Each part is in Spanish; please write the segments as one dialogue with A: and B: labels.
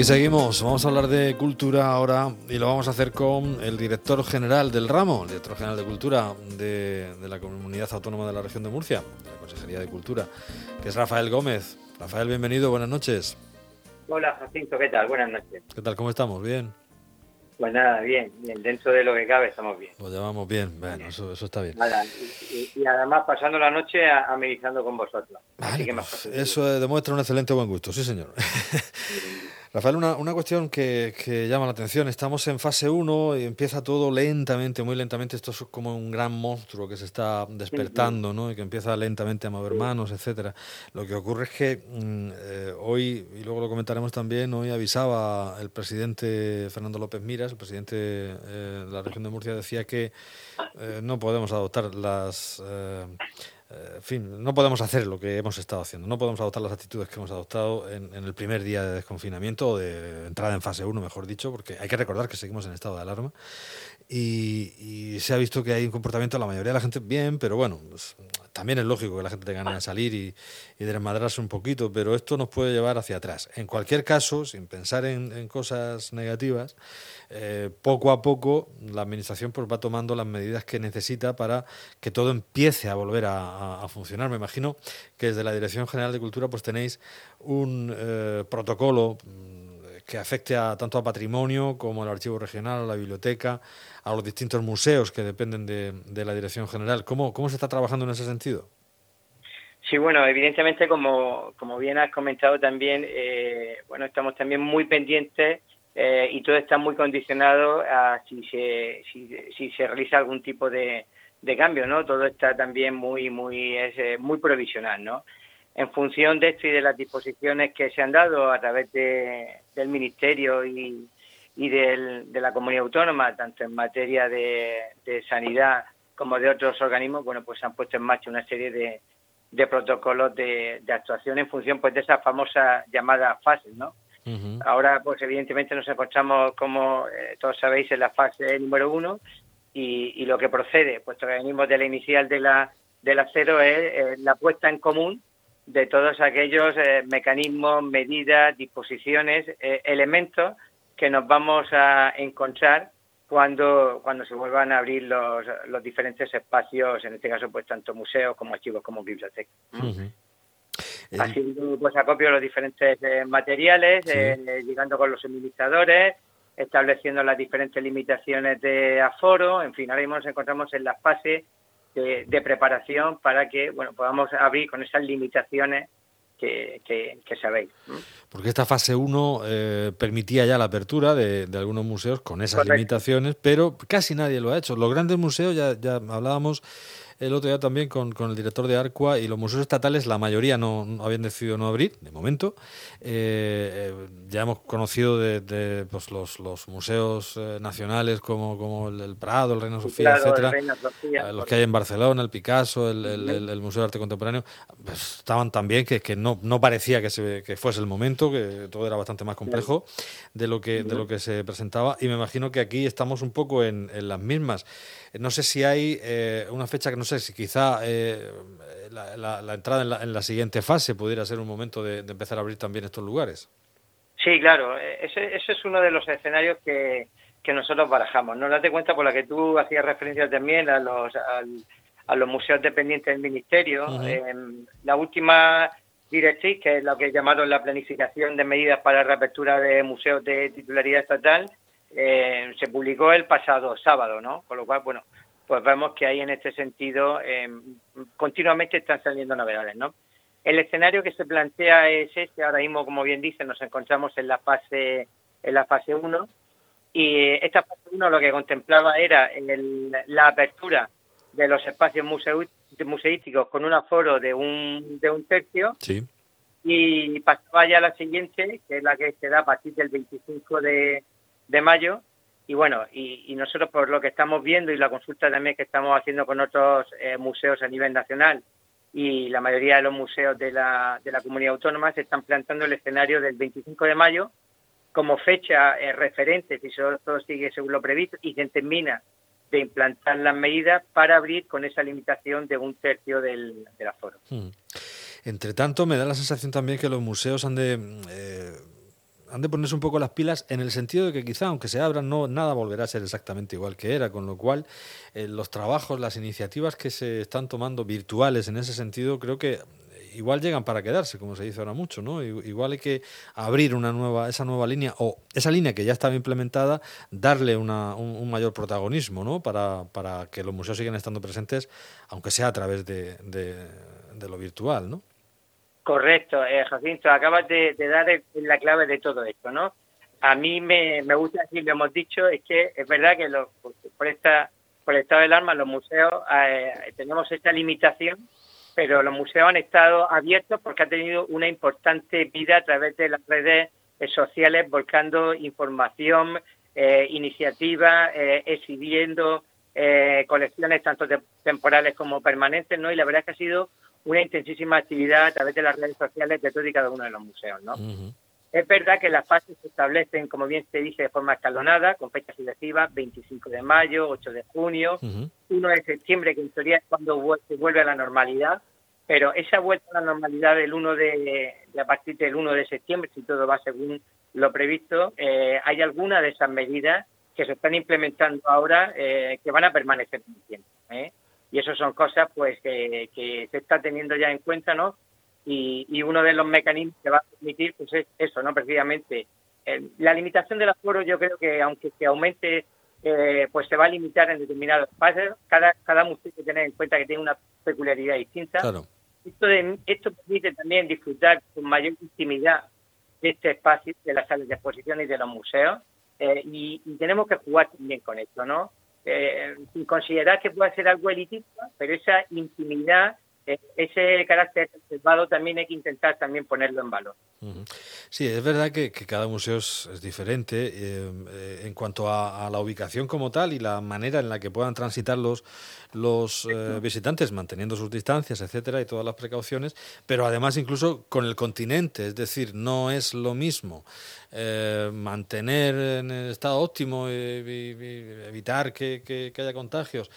A: Aquí seguimos, vamos a hablar de cultura ahora y lo vamos a hacer con el director general del ramo, el director general de cultura de, de, la Comunidad Autónoma de la Región de Murcia, de la Consejería de Cultura, que es Rafael Gómez. Rafael, bienvenido, buenas noches.
B: Hola Jacinto, ¿qué tal? Buenas noches.
A: ¿Qué tal? ¿Cómo estamos? ¿Bien?
B: Pues nada, bien, bien. Dentro de lo que cabe estamos bien.
A: Lo llevamos bien, bueno, Eso, eso, está bien.
B: Nada, y, y, además pasando la noche amenizando con vosotros.
A: Vale,
B: Así que
A: pues
B: más
A: eso demuestra un excelente buen gusto, sí señor. Rafael, una, una cuestión que, que, llama la atención. Estamos en fase 1 y empieza todo lentamente, muy lentamente. Esto es como un gran monstruo que se está despertando ¿no? y que empieza lentamente a mover manos, etcétera. Lo que ocurre es que mm, eh, hoy, y luego lo comentaremos también, hoy avisaba el presidente Fernando López Miras, el presidente eh, de la región de Murcia, decía que eh, no podemos adoptar las fin, no podemos hacer lo que hemos estado haciendo, no podemos adoptar las actitudes que hemos adoptado en, el primer día de desconfinamiento o de entrada en fase 1, mejor dicho, porque hay que recordar que seguimos en estado de alarma y, se ha visto que hay un comportamiento de la mayoría de la gente bien, pero bueno, pues, también es lógico que la gente tenga ganas de salir y, y de desmadrarse un poquito, pero esto nos puede llevar hacia atrás. En cualquier caso, sin pensar en, en cosas negativas, eh, poco a poco la administración pues va tomando las medidas que necesita para que todo empiece a volver a, funcionar. Me imagino que desde la Dirección General de Cultura pues tenéis un eh, protocolo que afecte a, tanto a patrimonio como al archivo regional, a la biblioteca, a los distintos museos que dependen de, de la Dirección General. ¿Cómo, ¿Cómo se está trabajando en ese sentido?
B: Sí, bueno, evidentemente, como, como bien has comentado también, eh, bueno, estamos también muy pendientes eh, y todo está muy condicionado a si se, si, se realiza algún tipo de, de cambio, ¿no? Todo está también muy, muy, es, eh, muy provisional, ¿no? En función de esto y de las disposiciones que se han dado a través de, del Ministerio y, y del, de la comunidad autónoma, tanto en materia de, de, sanidad como de otros organismos, bueno, pues se han puesto en marcha una serie de, de protocolos de, de, actuación en función pues de esas famosas llamadas fases, ¿no? Uh -huh. Ahora, pues evidentemente nos encontramos, como eh, todos sabéis, en la fase número uno y, y, lo que procede, puesto que venimos de la inicial de la, de la cero, es eh, la puesta en común de todos aquellos eh, mecanismos, medidas, disposiciones, eh, elementos que nos vamos a encontrar cuando, cuando se vuelvan a abrir los, los diferentes espacios, en este caso, pues tanto museos como archivos como bibliotecas. Uh -huh. Haciendo pues acopio de los diferentes eh, materiales, sí. eh, llegando con los suministradores, estableciendo las diferentes limitaciones de aforo, en fin, ahora mismo nos encontramos en la fase de, de preparación para que bueno podamos abrir con esas limitaciones que, que, que, sabéis.
A: Porque esta fase 1 eh, permitía ya la apertura de, de, algunos museos con esas Correcto. limitaciones, pero casi nadie lo ha hecho. Los grandes museos, ya, ya hablábamos el otro día también con, con, el director de Arcua y los museos estatales, la mayoría no, no habían decidido no abrir, de momento. Eh, eh, ya hemos conocido de, de pues los, los, museos eh, nacionales como, como el, el, Prado, el Reina Sofía, claro, etcétera, Reina Sofía, los que hay en Barcelona, el Picasso, el, el, el Museo de Arte Contemporáneo, pues estaban también que, que no, no parecía que, se, que fuese el momento, que todo era bastante más complejo de lo que, de lo que se presentaba y me imagino que aquí estamos un poco en, en las mismas. No sé si hay eh, una fecha que no sé si quizá eh, la, la, la, entrada en la, en la, siguiente fase pudiera ser un momento de, de, empezar a abrir también estos lugares.
B: Sí, claro, ese, ese es uno de los escenarios que, que nosotros barajamos. No date cuenta por la que tú hacías referencia también a los, a, a los museos dependientes del Ministerio. Uh -huh. eh, la última directriz, que es lo que llamaron la planificación de medidas para la reapertura de museos de titularidad estatal, eh, se publicó el pasado sábado, ¿no? Con lo cual, bueno, pues vemos que ahí en este sentido eh, continuamente están saliendo novedades, ¿no? El escenario que se plantea es este, ahora mismo, como bien dice, nos encontramos en la fase en la fase 1 y esta fase 1 lo que contemplaba era el, la apertura de los espacios museu, museísticos con un aforo de un, de un tercio
A: sí.
B: y pasaba ya a la siguiente, que es la que se da a partir del 25 de, de mayo. Y bueno, y, y, nosotros por lo que estamos viendo y la consulta también que estamos haciendo con otros eh, museos a nivel nacional y la mayoría de los museos de la, de la comunidad autónoma se están planteando el escenario del 25 de mayo como fecha eh, referente, si todo sigue según lo previsto, y se termina de implantar las medidas para abrir con esa limitación de un tercio del, del aforo.
A: Hmm. Entre tanto, me da la sensación también que los museos han de... Eh han de ponerse un poco las pilas en el sentido de que quizá, aunque se abran, no nada volverá a ser exactamente igual que era, con lo cual eh, los trabajos, las iniciativas que se están tomando virtuales en ese sentido, creo que igual llegan para quedarse, como se dice ahora mucho, ¿no? Igual hay que abrir una nueva, esa nueva línea, o esa línea que ya estaba implementada, darle una, un, mayor protagonismo, ¿no? Para, para que los museos sigan estando presentes, aunque sea a través de, de, lo virtual, ¿no?
B: Correcto, eh, Jacinto, acabas de, dar la clave de todo esto, ¿no? A mí me, me gusta decir, lo hemos dicho, es que es verdad que por, esta, por el estado del arma, los museos eh, tenemos esta limitación, pero los museos han estado abiertos porque ha tenido una importante vida a través de las redes sociales, volcando información, eh, iniciativas, eh, exhibiendo eh, colecciones tanto temporales como permanentes, ¿no? Y la verdad es que ha sido una intensísima actividad a través de las redes sociales de todo y cada uno de los museos, ¿no? Es verdad que las fases se establecen, como bien se dice, de forma escalonada, con fechas sucesivas, 25 de mayo, 8 de junio, 1 de septiembre, que en teoría es cuando se vuelve a la normalidad, pero esa vuelta a la normalidad del 1 de, a partir del 1 de septiembre, si todo va según lo previsto, eh, hay algunas de esas medidas que se están implementando ahora eh, que van a permanecer un tiempo. ¿eh? Y eso son cosas pues que, que se está teniendo ya en cuenta, ¿no? y, uno de los mecanismos que va a permitir pues es eso, ¿no? Precisamente eh, la limitación del aforo yo creo que aunque se aumente eh, pues se va a limitar en determinados espacios. Cada, cada museo hay que tener en cuenta que tiene una peculiaridad distinta. Esto, de, esto permite también disfrutar con mayor intimidad de este espacio, de las salas de exposición y de los museos. Eh, y, y, tenemos que jugar también con esto, ¿no? Sin considerar que pueda ser algo elitista, pero esa intimidad eh, ese carácter reservado también hay que intentar también ponerlo en valor.
A: Sí, es verdad que, cada museo es, diferente eh, eh, en cuanto a, la ubicación como tal y la manera en la que puedan transitar los, los visitantes manteniendo sus distancias, etcétera, y todas las precauciones, pero además incluso con el continente, es decir, no es lo mismo mantener en el estado óptimo y, evitar que haya contagios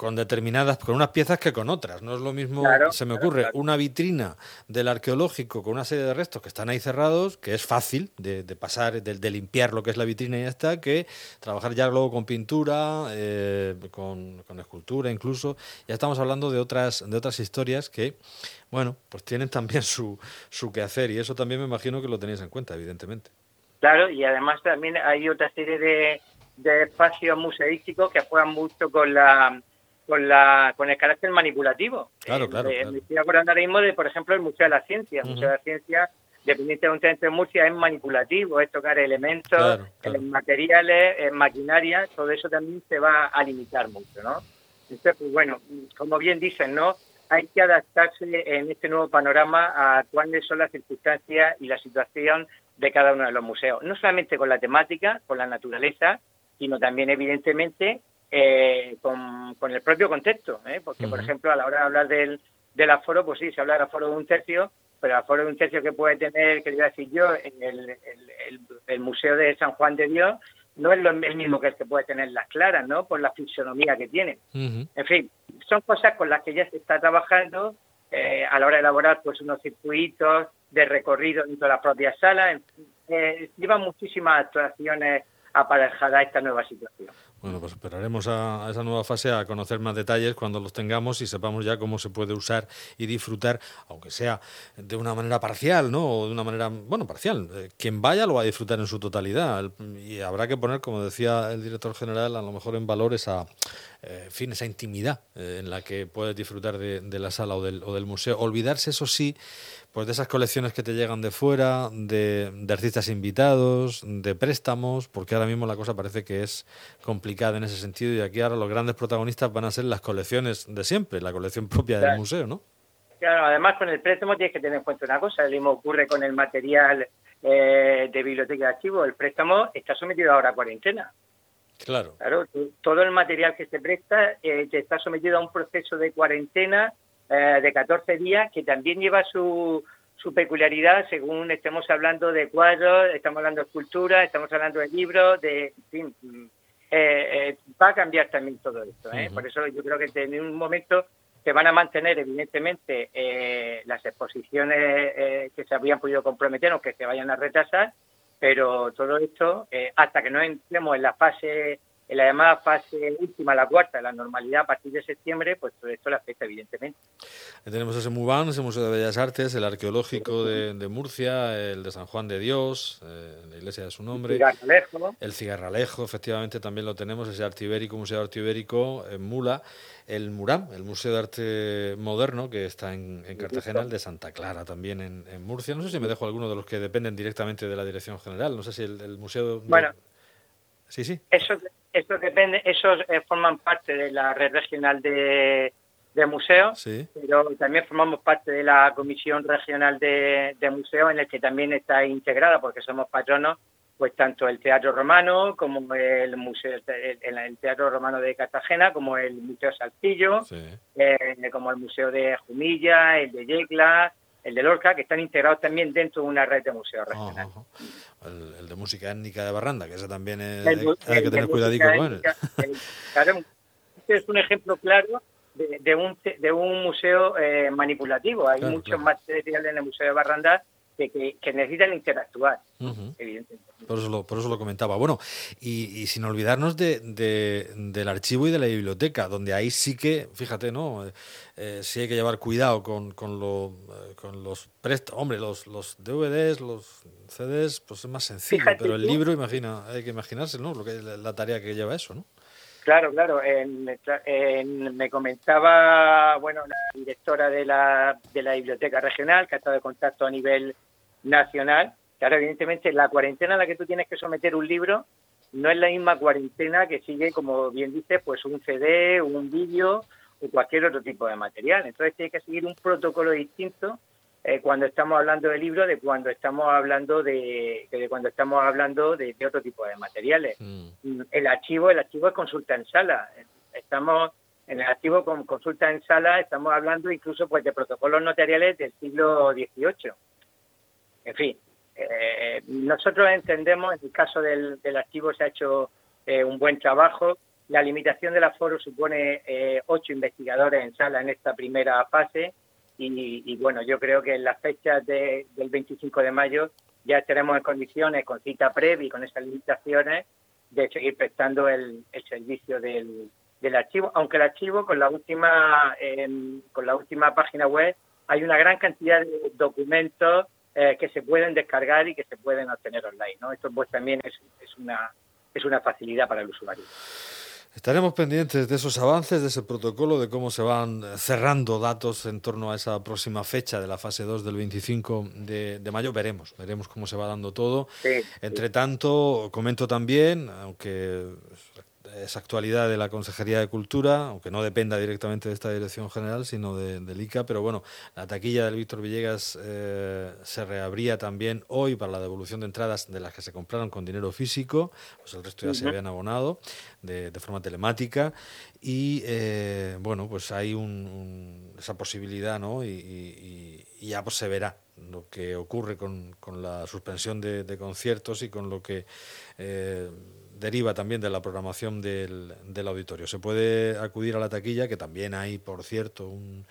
A: con determinadas, con unas piezas que con otras. No es lo mismo, se me ocurre, una vitrina del arqueológico con una serie de restos que están ahí cerrados, que es fácil de, pasar, de, limpiar lo que es la vitrina y ya está, que trabajar ya luego con pintura, eh, con, escultura incluso. Ya estamos hablando de otras, de otras historias que, bueno, pues tienen también su, su quehacer y eso también me imagino que lo tenéis en cuenta, evidentemente.
B: Claro, y además también hay otra serie de, de espacios museísticos que juegan mucho con la con la con el carácter manipulativo.
A: Claro, claro.
B: Eh, me estoy acordando ahora mismo de, por ejemplo, el Museo de la Ciencia. El Museo de la Ciencia, dependientemente de Murcia, es manipulativo, es tocar elementos, materiales, maquinaria, todo eso también se va a limitar mucho, ¿no? Entonces, pues bueno, como bien dicen, ¿no? Hay que adaptarse en este nuevo panorama a cuáles son las circunstancias y la situación de cada uno de los museos. No solamente con la temática, con la naturaleza, sino también, evidentemente, eh, con, el propio contexto, ¿eh? porque, por ejemplo, a la hora de hablar del, del aforo, pues sí, se habla del aforo de un tercio, pero el aforo de un tercio que puede tener, que decir yo, en el, el, Museo de San Juan de Dios, no es lo, el mismo que el que puede tener las claras, ¿no? Por la fisonomía que tiene. En fin, son cosas con las que ya se está trabajando eh, a la hora de elaborar pues unos circuitos de recorrido dentro de las propias salas. Eh, llevan muchísimas actuaciones aparejadas a esta nueva situación.
A: Bueno, pues esperaremos a, esa nueva fase a conocer más detalles cuando los tengamos y sepamos ya cómo se puede usar y disfrutar, aunque sea de una manera parcial, ¿no? O de una manera, bueno, parcial. Eh, quien vaya lo va a disfrutar en su totalidad y habrá que poner, como decía el director general, a lo mejor en valor esa, eh, fin, esa intimidad eh, en la que puedes disfrutar de, la sala o del, o del museo. Olvidarse, eso sí, pues de esas colecciones que te llegan de fuera, de, artistas invitados, de préstamos, porque ahora mismo la cosa parece que es complicada en ese sentido y aquí ahora los grandes protagonistas van a ser las colecciones de siempre, la colección propia del museo, ¿no?
B: Claro, además con el préstamo tienes que tener en cuenta una cosa, lo mismo ocurre con el material eh, de biblioteca de archivo, el préstamo está sometido ahora a cuarentena.
A: Claro.
B: Claro, todo el material que se presta eh, está sometido a un proceso de cuarentena eh, de 14 días, que también lleva su, su peculiaridad según estemos hablando de cuadros, estamos hablando de escultura, estamos hablando de libros, de, en fin, eh, eh, va a cambiar también todo esto. Por eso yo creo que en un momento se van a mantener evidentemente las exposiciones que se habían podido comprometer o que se vayan a retrasar, pero todo esto, eh, hasta que no entremos en la fase en la llamada fase última, la cuarta, la normalidad a partir de septiembre, pues todo esto le afecta evidentemente.
A: Tenemos ese MUBAN, ese Museo de Bellas Artes, el arqueológico de, Murcia, el de San Juan de Dios, eh, la iglesia de su nombre. El cigarralejo. El cigarralejo, efectivamente, también lo tenemos, ese arte ibérico, Museo Arte Ibérico en Mula. El MURAM, el Museo de Arte Moderno, que está en, Cartagena, el de Santa Clara también en, Murcia. No sé si me dejo alguno de los que dependen directamente de la Dirección General. No sé si el, Museo...
B: Bueno, sí, sí. Eso esto depende, esos eh, forman parte de la red regional de, museos, pero también formamos parte de la comisión regional de, museos en el que también está integrada, porque somos patronos, pues tanto el Teatro Romano como el museo, el, Teatro Romano de Cartagena, como el Museo Saltillo, eh, como el Museo de Jumilla, el de Yecla, el de Lorca, que están integrados también dentro de una red de museos regionales.
A: El, de música étnica de Barranda, que ese también es, hay, que tener cuidadico con él.
B: este es un ejemplo claro de, un, de un museo eh, manipulativo. Hay muchos materiales en el Museo de Barranda que, necesitan interactuar, evidentemente.
A: Por eso, lo, por eso lo comentaba. Bueno, y, sin olvidarnos de, del archivo y de la biblioteca, donde ahí sí que, fíjate, ¿no? Eh, sí hay que llevar cuidado con, con, lo, eh, con los préstamos. Hombre, los, los DVDs, los CDs, pues es más sencillo, pero el libro, imagina, hay que imaginarse, ¿no? Lo que, la tarea que lleva eso, ¿no?
B: Claro, claro. me comentaba, bueno, la directora de la, de la biblioteca regional, que ha estado de contacto a nivel nacional, claro, evidentemente la cuarentena a la que tú tienes que someter un libro no es la misma cuarentena que sigue, como bien dices, pues un CD, un vídeo o cualquier otro tipo de material. Entonces tiene que seguir un protocolo distinto eh, cuando estamos hablando de libros de cuando estamos hablando de, de cuando estamos hablando de, otro tipo de materiales. Mm. El archivo, el archivo es consulta en sala. Estamos en el archivo con consulta en sala estamos hablando incluso pues de protocolos notariales del siglo XVIII. En fin, eh, nosotros entendemos, en el caso del, archivo se ha hecho eh, un buen trabajo. La limitación del aforo supone eh, ocho investigadores en sala en esta primera fase y, bueno, yo creo que en las fechas del 25 de mayo ya estaremos en condiciones, con cita previa y con esas limitaciones, de seguir prestando el, servicio del, archivo, aunque el archivo con la última con la última página web hay una gran cantidad de documentos eh, que se pueden descargar y que se pueden obtener online. ¿no? Esto pues también es, es, una, es una facilidad para el usuario.
A: Estaremos pendientes de esos avances, de ese protocolo, de cómo se van cerrando datos en torno a esa próxima fecha de la fase 2 del 25 de, mayo. Veremos, veremos cómo se va dando todo. Entre tanto, comento también, aunque es actualidad de la Consejería de Cultura, aunque no dependa directamente de esta dirección general, sino de, del ICA, pero bueno, la taquilla del Víctor Villegas eh, se reabría también hoy para la devolución de entradas de las que se compraron con dinero físico, pues el resto ya se habían abonado de, forma telemática y eh, bueno, pues hay un, esa posibilidad, ¿no? Y, ya pues se verá lo que ocurre con, con la suspensión de, de, conciertos y con lo que eh, deriva también de la programación del, del, auditorio. Se puede acudir a la taquilla, que también hay, por cierto, un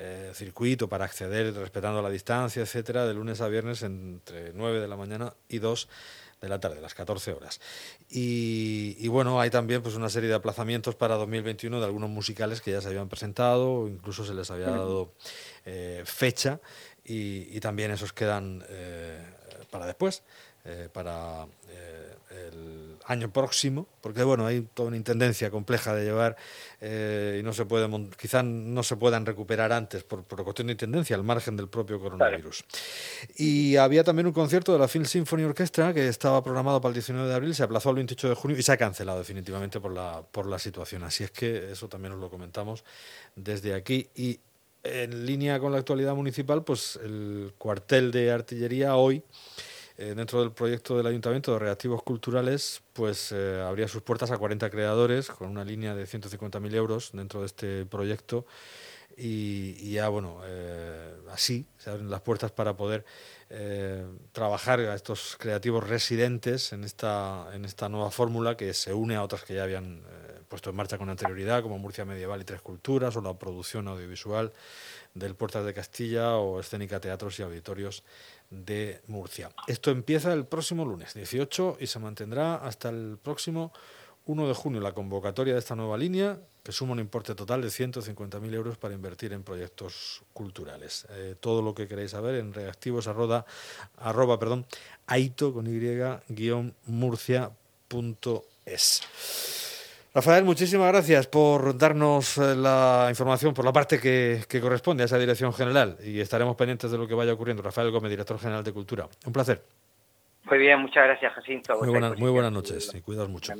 A: eh, circuito para acceder respetando la distancia, etcétera, de lunes a viernes entre 9 de la mañana y 2 de la tarde, las 14 horas. Y, bueno, hay también pues una serie de aplazamientos para 2021 de algunos musicales que ya se habían presentado, incluso se les había dado eh, fecha y, también esos quedan eh, para después, para el año próximo, porque bueno, hay toda una intendencia compleja de llevar eh, y no se puede, quizás no se puedan recuperar antes por, por cuestión de intendencia, al margen del propio coronavirus. Y había también un concierto de la Film Symphony Orchestra que estaba programado para el 19 de abril, se aplazó al 28 de junio y se ha cancelado definitivamente por la, por la situación. Así es que eso también os lo comentamos desde aquí. Y en línea con la actualidad municipal, pues el cuartel de artillería hoy eh, dentro del proyecto del Ayuntamiento de Reactivos Culturales, pues eh, abría sus puertas a 40 creadores con una línea de 150.000 euros dentro de este proyecto. Y, ya, bueno, eh, así se abren las puertas para poder trabajar a estos creativos residentes en esta, en esta nueva fórmula que se une a otras que ya habían puesto en marcha con anterioridad, como Murcia Medieval y Tres Culturas o la producción audiovisual del Puertas de Castilla o Escénica Teatros y Auditorios de Murcia. Esto empieza el próximo lunes 18 y se mantendrá hasta el próximo 1 de junio la convocatoria de esta nueva línea, que suma un importe total de 150.000 euros para invertir en proyectos culturales. Eh, todo lo que queréis saber en reactivos arroba, arroba perdón, aito con guion murcia.es. Rafael, muchísimas gracias por darnos eh, la información por la parte que, corresponde a esa dirección general y estaremos pendientes de lo que vaya ocurriendo. Rafael Gómez, director general de Cultura. Un placer.
B: Muy bien, muchas gracias, Jacinto.
A: Muy, muy buenas noches y cuidaos mucho.